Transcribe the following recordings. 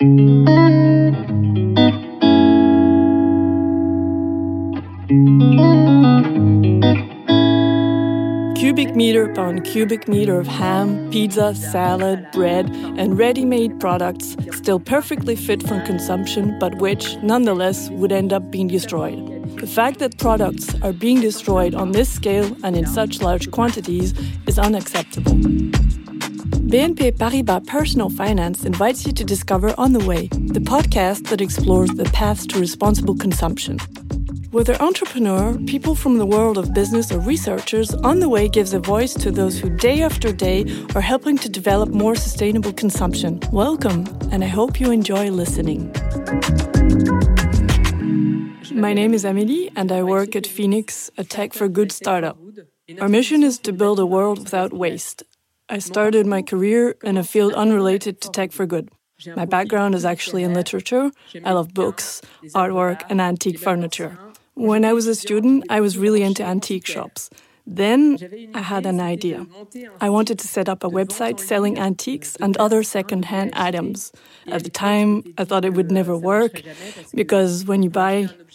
Cubic meter upon cubic meter of ham, pizza, salad, bread, and ready made products still perfectly fit for consumption, but which, nonetheless, would end up being destroyed. The fact that products are being destroyed on this scale and in such large quantities is unacceptable. BNP Paribas Personal Finance invites you to discover On the Way, the podcast that explores the paths to responsible consumption. Whether entrepreneur, people from the world of business, or researchers, On the Way gives a voice to those who day after day are helping to develop more sustainable consumption. Welcome, and I hope you enjoy listening. My name is Amélie, and I work at Phenix, a tech for good startup. Our mission is to build a world without waste. I started my career in a field unrelated to tech for good. My background is actually in literature. I love books, artwork, and antique furniture. When I was a student, I was really into antique shops. Then I had an idea. I wanted to set up a website selling antiques and other second-hand items. At the time, I thought it would never work because when you buy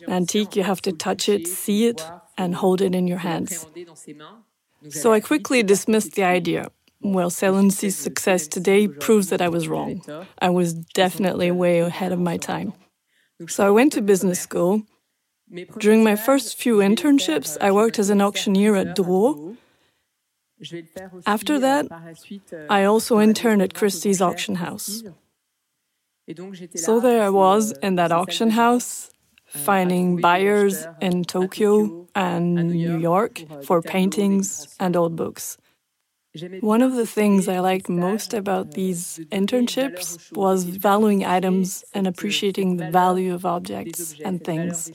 an antique, you have to touch it, see it, and hold it in your hands. So I quickly dismissed the idea. Well, Selency's success today proves that I was wrong. I was definitely way ahead of my time. So I went to business school during my first few internships, I worked as an auctioneer at Drouot. After that, I also interned at Christie's auction house. So there I was in that auction house, finding buyers in Tokyo and New York for paintings and old books. One of the things I liked most about these internships was valuing items and appreciating the value of objects and things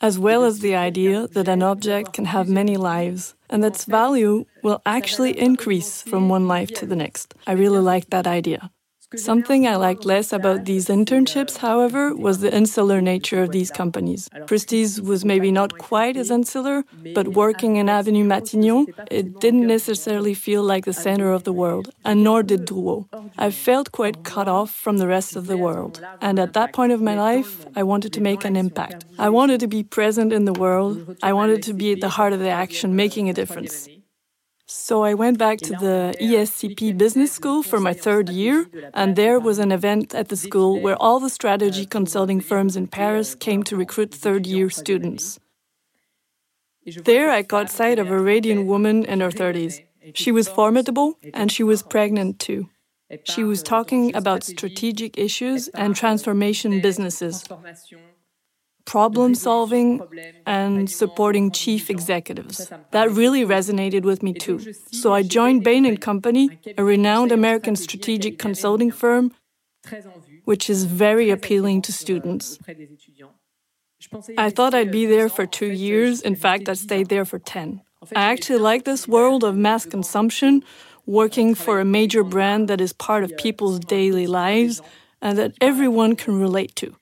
as well as the idea that an object can have many lives and that its value will actually increase from one life to the next. I really liked that idea. Something I liked less about these internships, however, was the insular nature of these companies. Christie's was maybe not quite as insular, but working in Avenue Matignon, it didn't necessarily feel like the center of the world, and nor did Drouot. I felt quite cut off from the rest of the world, and at that point of my life, I wanted to make an impact. I wanted to be present in the world, I wanted to be at the heart of the action, making a difference. So I went back to the ESCP Business School for my third year, and there was an event at the school where all the strategy consulting firms in Paris came to recruit third year students. There I caught sight of a radiant woman in her 30s. She was formidable, and she was pregnant too. She was talking about strategic issues and transformation businesses problem solving and supporting chief executives. That really resonated with me too. So I joined Bain & Company, a renowned American strategic consulting firm, which is very appealing to students. I thought I'd be there for two years. In fact, I stayed there for 10. I actually like this world of mass consumption, working for a major brand that is part of people's daily lives and that everyone can relate to.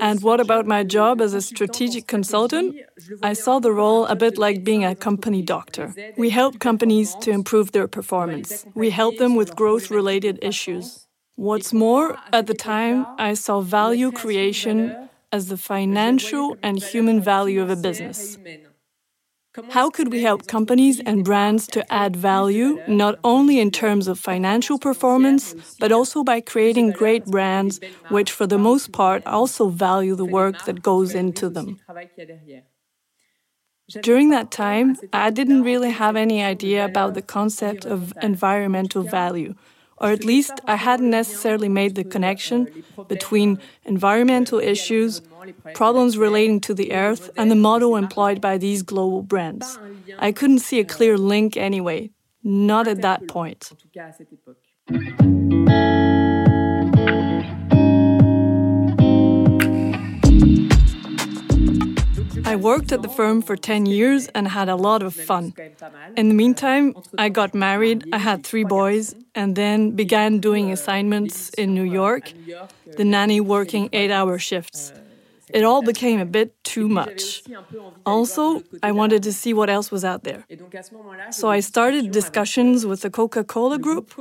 And what about my job as a strategic consultant? I saw the role a bit like being a company doctor. We help companies to improve their performance. We help them with growth related issues. What's more, at the time, I saw value creation as the financial and human value of a business. How could we help companies and brands to add value, not only in terms of financial performance, but also by creating great brands, which for the most part also value the work that goes into them? During that time, I didn't really have any idea about the concept of environmental value or at least I hadn't necessarily made the connection between environmental issues, problems relating to the earth, and the model employed by these global brands. I couldn't see a clear link anyway, not at that point. I worked at the firm for 10 years and had a lot of fun. In the meantime, I got married, I had three boys, and then began doing assignments in New York, the nanny working eight hour shifts. It all became a bit too much. Also, I wanted to see what else was out there. So I started discussions with the Coca Cola Group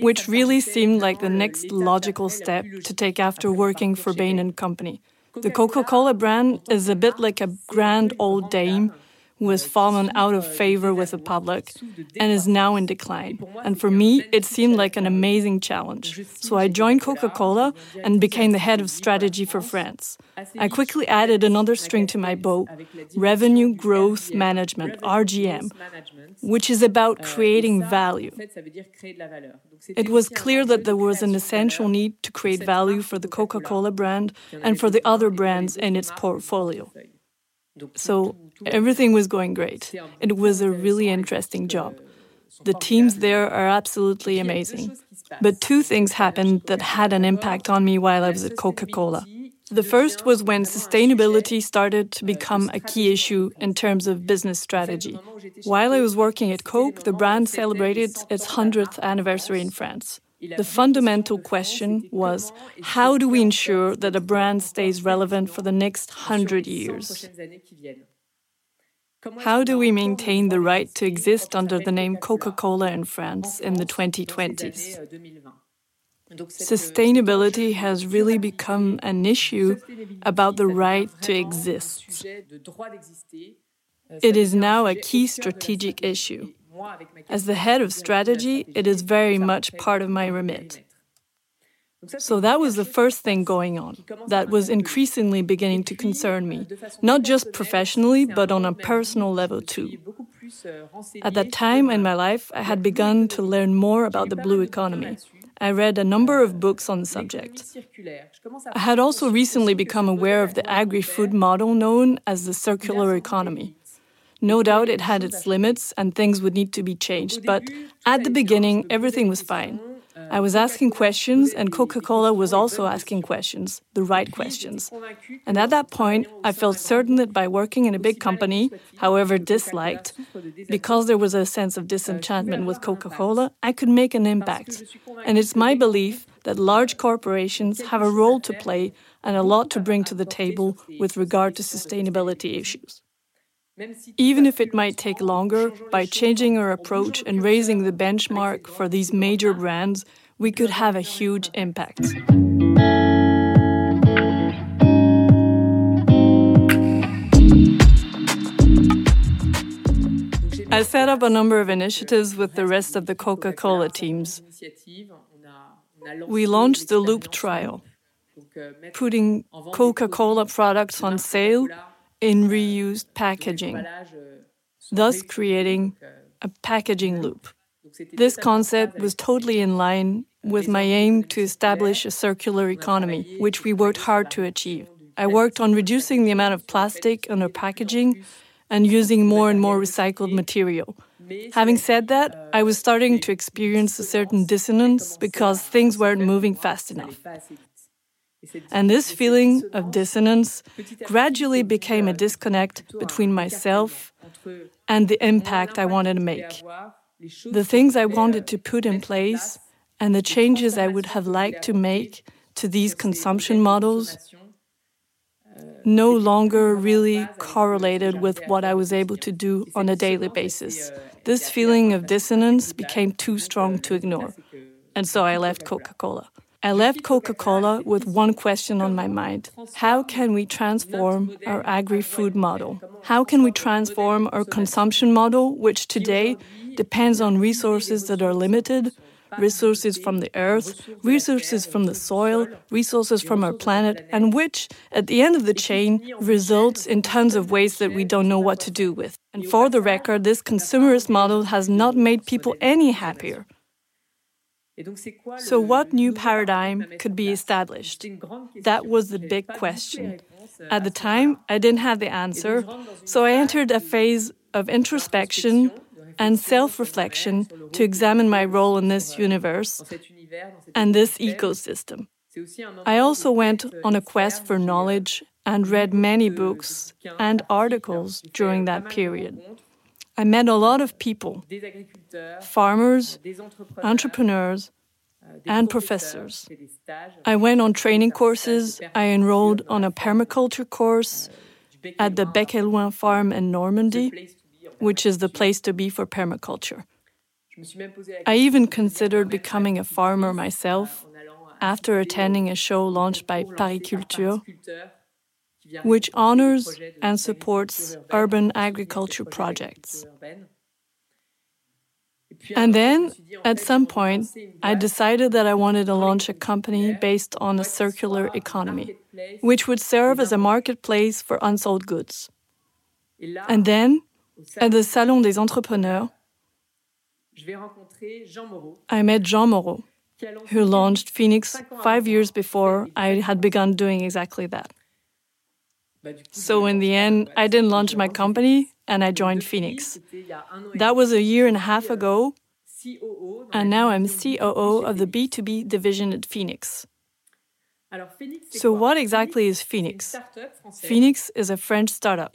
which really seemed like the next logical step to take after working for Bain & Company. The Coca-Cola brand is a bit like a grand old dame who has fallen out of favor with the public and is now in decline. And for me, it seemed like an amazing challenge. So I joined Coca Cola and became the head of strategy for France. I quickly added another string to my bow revenue growth management, RGM, which is about creating value. It was clear that there was an essential need to create value for the Coca Cola brand and for the other brands in its portfolio. So everything was going great. It was a really interesting job. The teams there are absolutely amazing. But two things happened that had an impact on me while I was at Coca Cola. The first was when sustainability started to become a key issue in terms of business strategy. While I was working at Coke, the brand celebrated its 100th anniversary in France. The fundamental question was how do we ensure that a brand stays relevant for the next 100 years? How do we maintain the right to exist under the name Coca Cola in France in the 2020s? Sustainability has really become an issue about the right to exist. It is now a key strategic issue. As the head of strategy, it is very much part of my remit. So that was the first thing going on that was increasingly beginning to concern me, not just professionally, but on a personal level too. At that time in my life, I had begun to learn more about the blue economy. I read a number of books on the subject. I had also recently become aware of the agri food model known as the circular economy. No doubt it had its limits and things would need to be changed, but at the beginning, everything was fine. I was asking questions, and Coca Cola was also asking questions, the right questions. And at that point, I felt certain that by working in a big company, however disliked, because there was a sense of disenchantment with Coca Cola, I could make an impact. And it's my belief that large corporations have a role to play and a lot to bring to the table with regard to sustainability issues. Even if it might take longer, by changing our approach and raising the benchmark for these major brands, we could have a huge impact. I set up a number of initiatives with the rest of the Coca Cola teams. We launched the Loop Trial, putting Coca Cola products on sale in reused packaging, thus creating a packaging loop. This concept was totally in line with my aim to establish a circular economy, which we worked hard to achieve. I worked on reducing the amount of plastic in our packaging and using more and more recycled material. Having said that, I was starting to experience a certain dissonance because things weren't moving fast enough. And this feeling of dissonance gradually became a disconnect between myself and the impact I wanted to make. The things I wanted to put in place and the changes I would have liked to make to these consumption models no longer really correlated with what I was able to do on a daily basis. This feeling of dissonance became too strong to ignore. And so I left Coca Cola. I left Coca Cola with one question on my mind How can we transform our agri food model? How can we transform our consumption model, which today depends on resources that are limited? Resources from the earth, resources from the soil, resources from our planet, and which, at the end of the chain, results in tons of waste that we don't know what to do with. And for the record, this consumerist model has not made people any happier. So, what new paradigm could be established? That was the big question. At the time, I didn't have the answer, so I entered a phase of introspection and self reflection to examine my role in this universe and this ecosystem. I also went on a quest for knowledge and read many books and articles during that period. I met a lot of people. Farmers, entrepreneurs, and professors. I went on training courses. I enrolled on a permaculture course at the Bec farm in Normandy, which is the place to be for permaculture. I even considered becoming a farmer myself after attending a show launched by Parisculteurs, which honors and supports urban agriculture projects. And then, at some point, I decided that I wanted to launch a company based on a circular economy, which would serve as a marketplace for unsold goods. And then, at the Salon des Entrepreneurs, I met Jean Moreau, who launched Phenix five years before I had begun doing exactly that. So, in the end, I didn't launch my company and I joined Phenix. That was a year and a half ago, and now I'm COO of the B2B division at Phenix. So, what exactly is Phenix? Phenix is a French startup.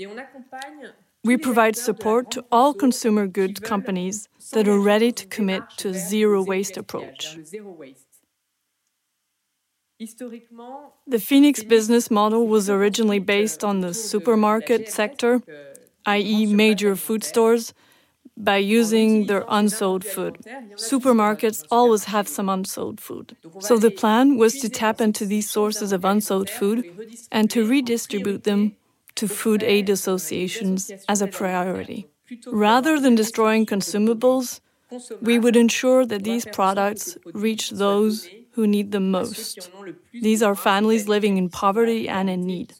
We provide support to all consumer goods companies that are ready to commit to a zero waste approach. The Phenix business model was originally based on the supermarket sector, i.e., major food stores, by using their unsold food. Supermarkets always have some unsold food. So the plan was to tap into these sources of unsold food and to redistribute them to food aid associations as a priority. Rather than destroying consumables, we would ensure that these products reach those who need them most. These are families living in poverty and in need.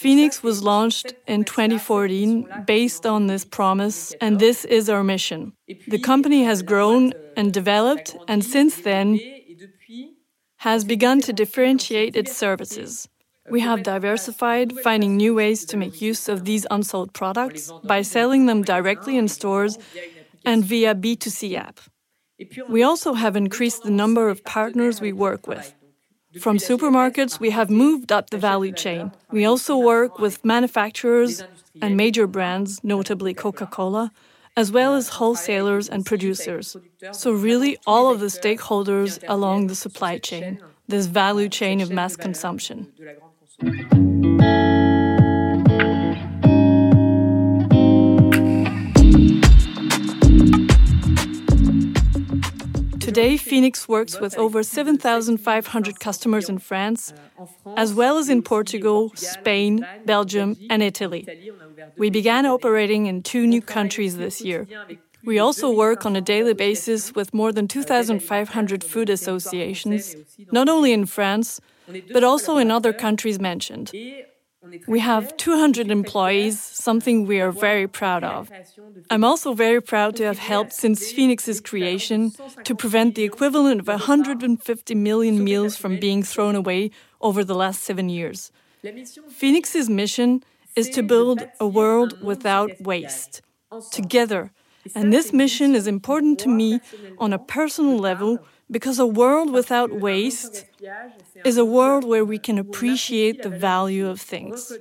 Phenix was launched in 2014 based on this promise, and this is our mission. The company has grown and developed, and since then has begun to differentiate its services. We have diversified, finding new ways to make use of these unsold products by selling them directly in stores and via B2C app. We also have increased the number of partners we work with. From supermarkets, we have moved up the value chain. We also work with manufacturers and major brands, notably Coca Cola, as well as wholesalers and producers. So, really, all of the stakeholders along the supply chain, this value chain of mass consumption. Today, Phenix works with over 7,500 customers in France, as well as in Portugal, Spain, Belgium, and Italy. We began operating in two new countries this year. We also work on a daily basis with more than 2,500 food associations, not only in France, but also in other countries mentioned. We have 200 employees, something we are very proud of. I'm also very proud to have helped since Phenix's creation to prevent the equivalent of 150 million meals from being thrown away over the last seven years. Phenix's mission is to build a world without waste, together. And this mission is important to me on a personal level because a world without waste is a world where we can appreciate the value of things.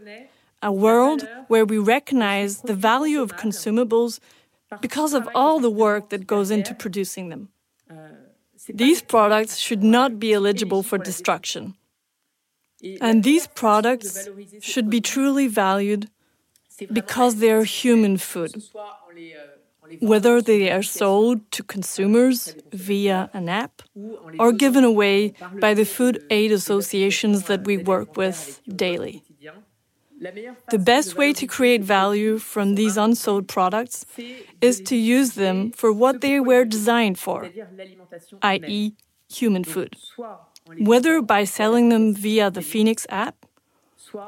A world where we recognize the value of consumables because of all the work that goes into producing them. These products should not be eligible for destruction. And these products should be truly valued because they are human food whether they are sold to consumers via an app or given away by the food aid associations that we work with daily. The best way to create value from these unsold products is to use them for what they were designed for, i.e., human food, whether by selling them via the Phenix app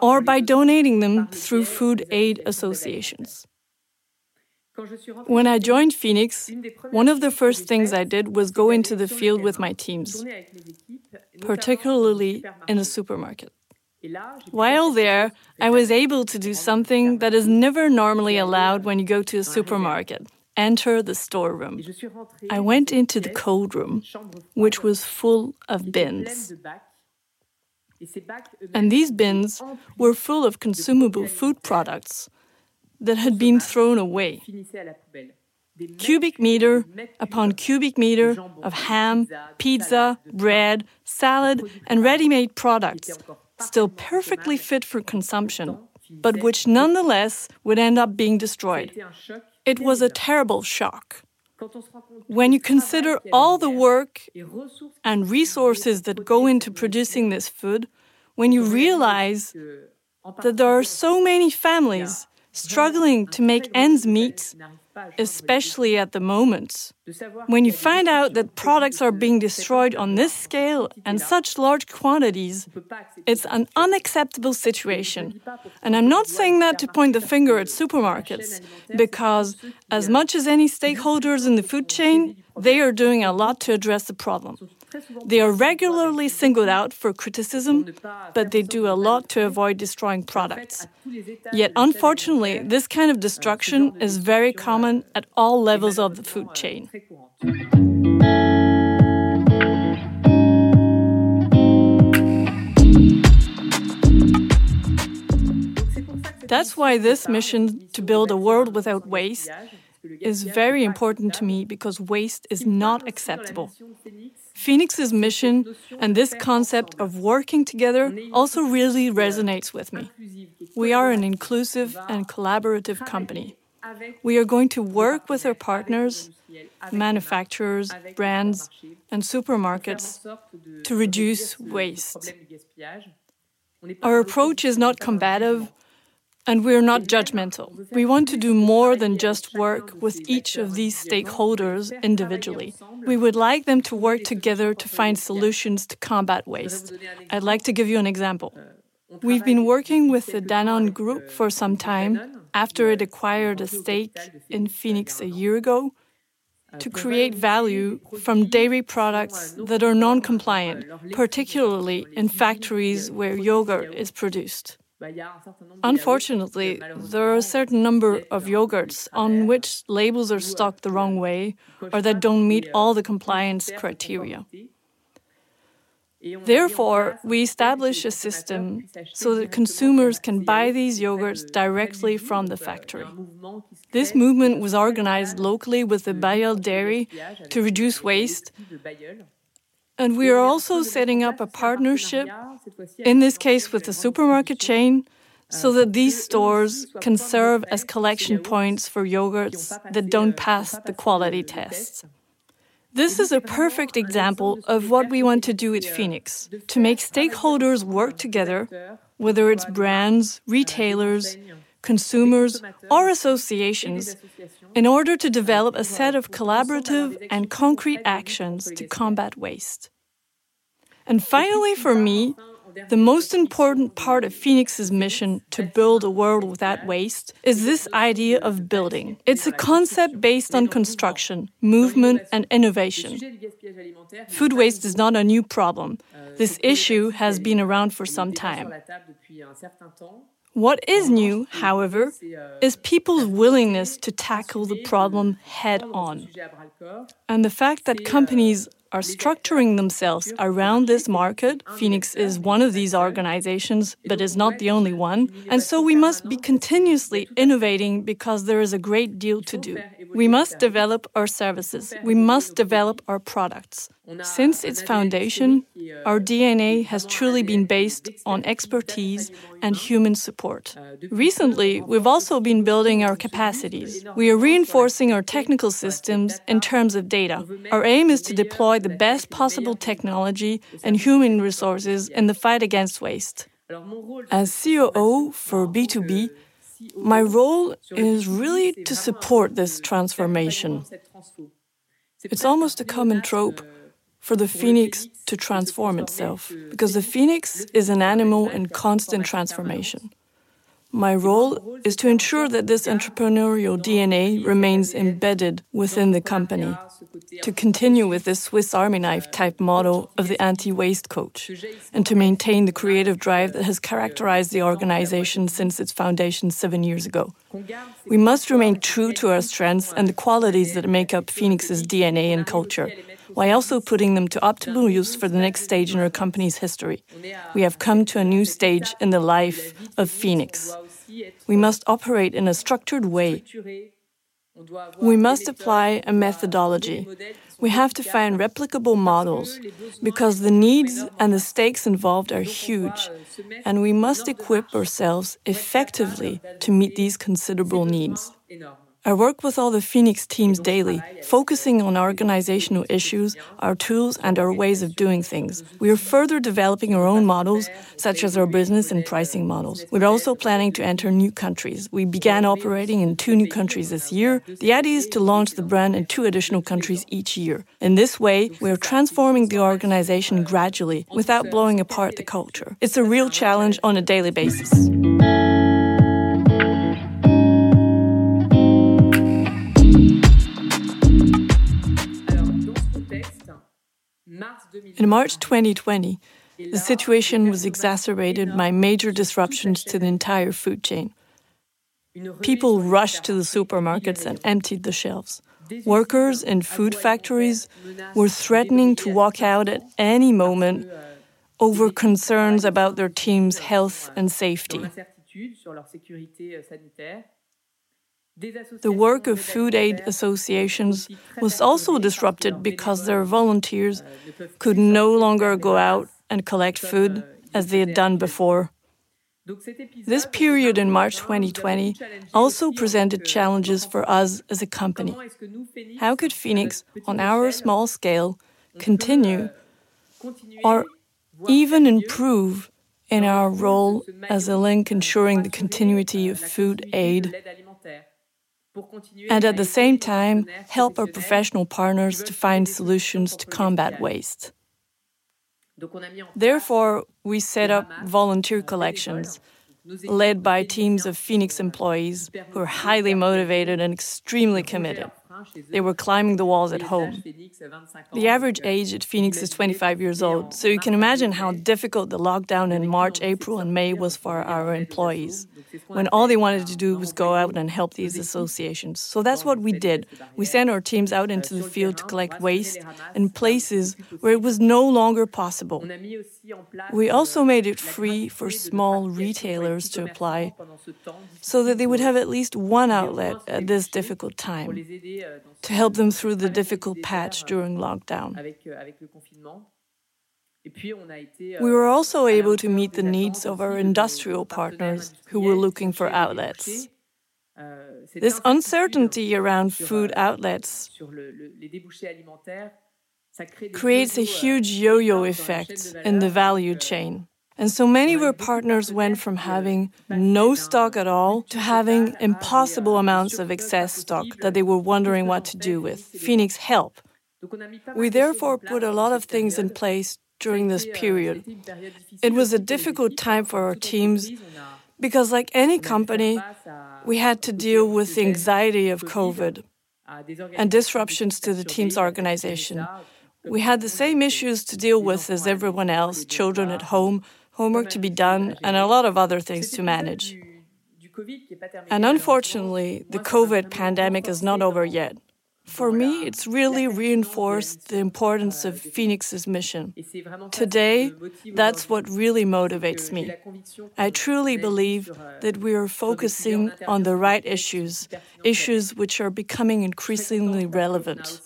or by donating them through food aid associations. When I joined Phenix, one of the first things I did was go into the field with my teams, particularly in a supermarket. While there, I was able to do something that is never normally allowed when you go to a supermarket. Enter the storeroom. I went into the cold room, which was full of bins. And these bins were full of consumable food products that had been thrown away. Cubic meter upon cubic meter of ham, pizza, bread, salad, and ready made products, still perfectly fit for consumption, but which nonetheless would end up being destroyed. It was a terrible shock. When you consider all the work and resources that go into producing this food, when you realize that there are so many families struggling to make ends meet, especially at the moment. When you find out that products are being destroyed on this scale and such large quantities, it's an unacceptable situation. And I'm not saying that to point the finger at supermarkets, because as much as any stakeholders in the food chain, they are doing a lot to address the problem. They are regularly singled out for criticism, but they do a lot to avoid destroying products. Yet, unfortunately, this kind of destruction is very common at all levels of the food chain. That's why this mission to build a world without waste is very important to me because waste is not acceptable. Phenix's mission and this concept of working together also really resonates with me. We are an inclusive and collaborative company. We are going to work with our partners, manufacturers, brands, and supermarkets to reduce waste. Our approach is not combative and we're not judgmental. We want to do more than just work with each of these stakeholders individually. We would like them to work together to find solutions to combat waste. I'd like to give you an example. We've been working with the Danone Group for some time after it acquired a stake in Phenix a year ago to create value from dairy products that are non compliant, particularly in factories where yogurt is produced. Unfortunately, there are a certain number of yogurts on which labels are stocked the wrong way or that don't meet all the compliance criteria. Therefore, we establish a system so that consumers can buy these yogurts directly from the factory. This movement was organized locally with the Bailleul Dairy to reduce waste and we are also setting up a partnership, in this case with the supermarket chain, so that these stores can serve as collection points for yogurts that don't pass the quality tests. This is a perfect example of what we want to do at Phenix to make stakeholders work together, whether it's brands, retailers, consumers, or associations, in order to develop a set of collaborative and concrete actions to combat waste. And finally, for me, the most important part of Phenix's mission to build a world without waste is this idea of building. It's a concept based on construction, movement, and innovation. Food waste is not a new problem. This issue has been around for some time. What is new, however, is people's willingness to tackle the problem head on. And the fact that companies are structuring themselves around this market. Phenix is one of these organizations, but is not the only one. And so we must be continuously innovating because there is a great deal to do. We must develop our services, we must develop our products. Since its foundation, our DNA has truly been based on expertise and human support. Recently, we've also been building our capacities. We are reinforcing our technical systems in terms of data. Our aim is to deploy the best possible technology and human resources in the fight against waste. As COO for B2B, my role is really to support this transformation. It's almost a common trope for the phoenix to transform itself, because the phoenix is an animal in constant transformation. My role is to ensure that this entrepreneurial DNA remains embedded within the company, to continue with this Swiss Army knife type model of the anti waste coach, and to maintain the creative drive that has characterized the organization since its foundation seven years ago. We must remain true to our strengths and the qualities that make up Phenix's DNA and culture while also putting them to optimal use for the next stage in our company's history. We have come to a new stage in the life of Phenix. We must operate in a structured way. We must apply a methodology. We have to find replicable models because the needs and the stakes involved are huge, and we must equip ourselves effectively to meet these considerable needs. I work with all the Phenix teams daily, focusing on organizational issues, our tools, and our ways of doing things. We are further developing our own models, such as our business and pricing models. We're also planning to enter new countries. We began operating in two new countries this year. The idea is to launch the brand in two additional countries each year. In this way, we are transforming the organization gradually without blowing apart the culture. It's a real challenge on a daily basis. In March 2020, the situation was exacerbated by major disruptions to the entire food chain. People rushed to the supermarkets and emptied the shelves. Workers in food factories were threatening to walk out at any moment over concerns about their team's health and safety. The work of food aid associations was also disrupted because their volunteers could no longer go out and collect food as they had done before. This period in March 2020 also presented challenges for us as a company. How could Phenix, on our small scale, continue or even improve in our role as a link ensuring the continuity of food aid and at the same time help our professional partners to find solutions to combat waste. Therefore, we set up volunteer collections led by teams of Phenix employees who are highly motivated and extremely committed. They were climbing the walls at home. The average age at Phenix is 25 years old, so you can imagine how difficult the lockdown in March, April, and May was for our employees, when all they wanted to do was go out and help these associations. So that's what we did. We sent our teams out into the field to collect waste in places where it was no longer possible. We also made it free for small retailers to apply so that they would have at least one outlet at this difficult time to help them through the difficult patch during lockdown. We were also able to meet the needs of our industrial partners who were looking for outlets. This uncertainty around food outlets creates a huge yo yo effect in the value chain. And so many of our partners went from having no stock at all to having impossible amounts of excess stock that they were wondering what to do with. Phenix help. We therefore put a lot of things in place during this period. It was a difficult time for our teams because, like any company, we had to deal with the anxiety of COVID and disruptions to the team's organization. We had the same issues to deal with as everyone else children at home, homework to be done, and a lot of other things to manage. And unfortunately, the COVID pandemic is not over yet. For me, it's really reinforced the importance of Phenix's mission. Today, that's what really motivates me. I truly believe that we are focusing on the right issues, issues which are becoming increasingly relevant.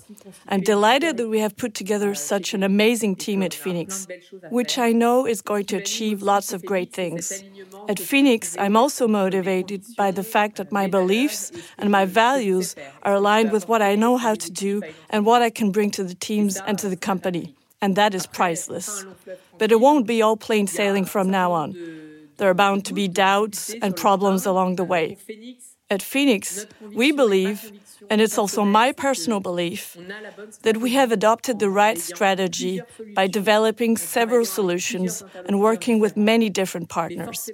I'm delighted that we have put together such an amazing team at Phenix, which I know is going to achieve lots of great things. At Phenix, I'm also motivated by the fact that my beliefs and my values are aligned with what I how to do and what I can bring to the teams and to the company. And that is priceless. But it won't be all plain sailing from now on. There are bound to be doubts and problems along the way. At Phenix, we believe, and it's also my personal belief, that we have adopted the right strategy by developing several solutions and working with many different partners.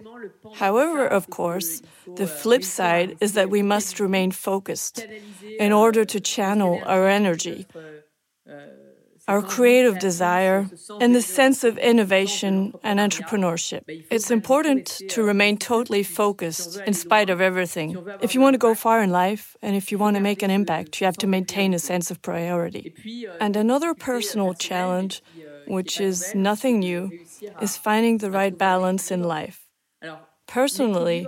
However, of course, the flip side is that we must remain focused in order to channel our energy our creative desire, and the sense of innovation and entrepreneurship. It's important to remain totally focused in spite of everything. If you want to go far in life and if you want to make an impact, you have to maintain a sense of priority. And another personal challenge, which is nothing new, is finding the right balance in life. Personally,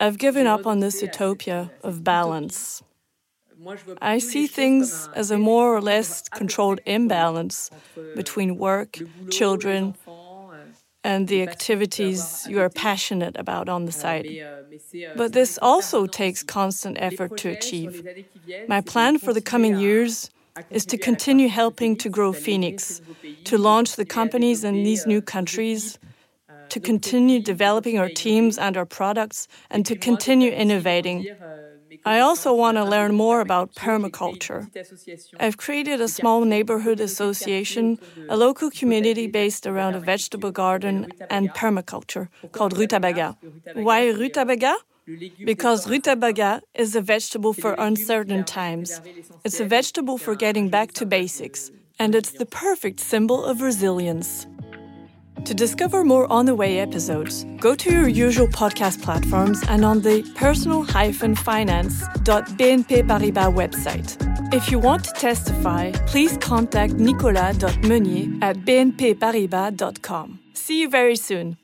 I've given up on this utopia of balance. I see things as a more or less controlled imbalance between work, children, and the activities you are passionate about on the side. But this also takes constant effort to achieve. My plan for the coming years is to continue helping to grow Phenix, to launch the companies in these new countries, to continue developing our teams and our products, and to continue innovating. I also want to learn more about permaculture. I've created a small neighborhood association, a local community based around a vegetable garden and permaculture called Rutabaga. Why Rutabaga? Because rutabaga is a vegetable for uncertain times. It's a vegetable for getting back to basics, and it's the perfect symbol of resilience. To discover more on the way episodes, go to your usual podcast platforms and on the personal-finance.bnp Paribas website. If you want to testify, please contact nicolas.meunier at bnpparibas.com. See you very soon.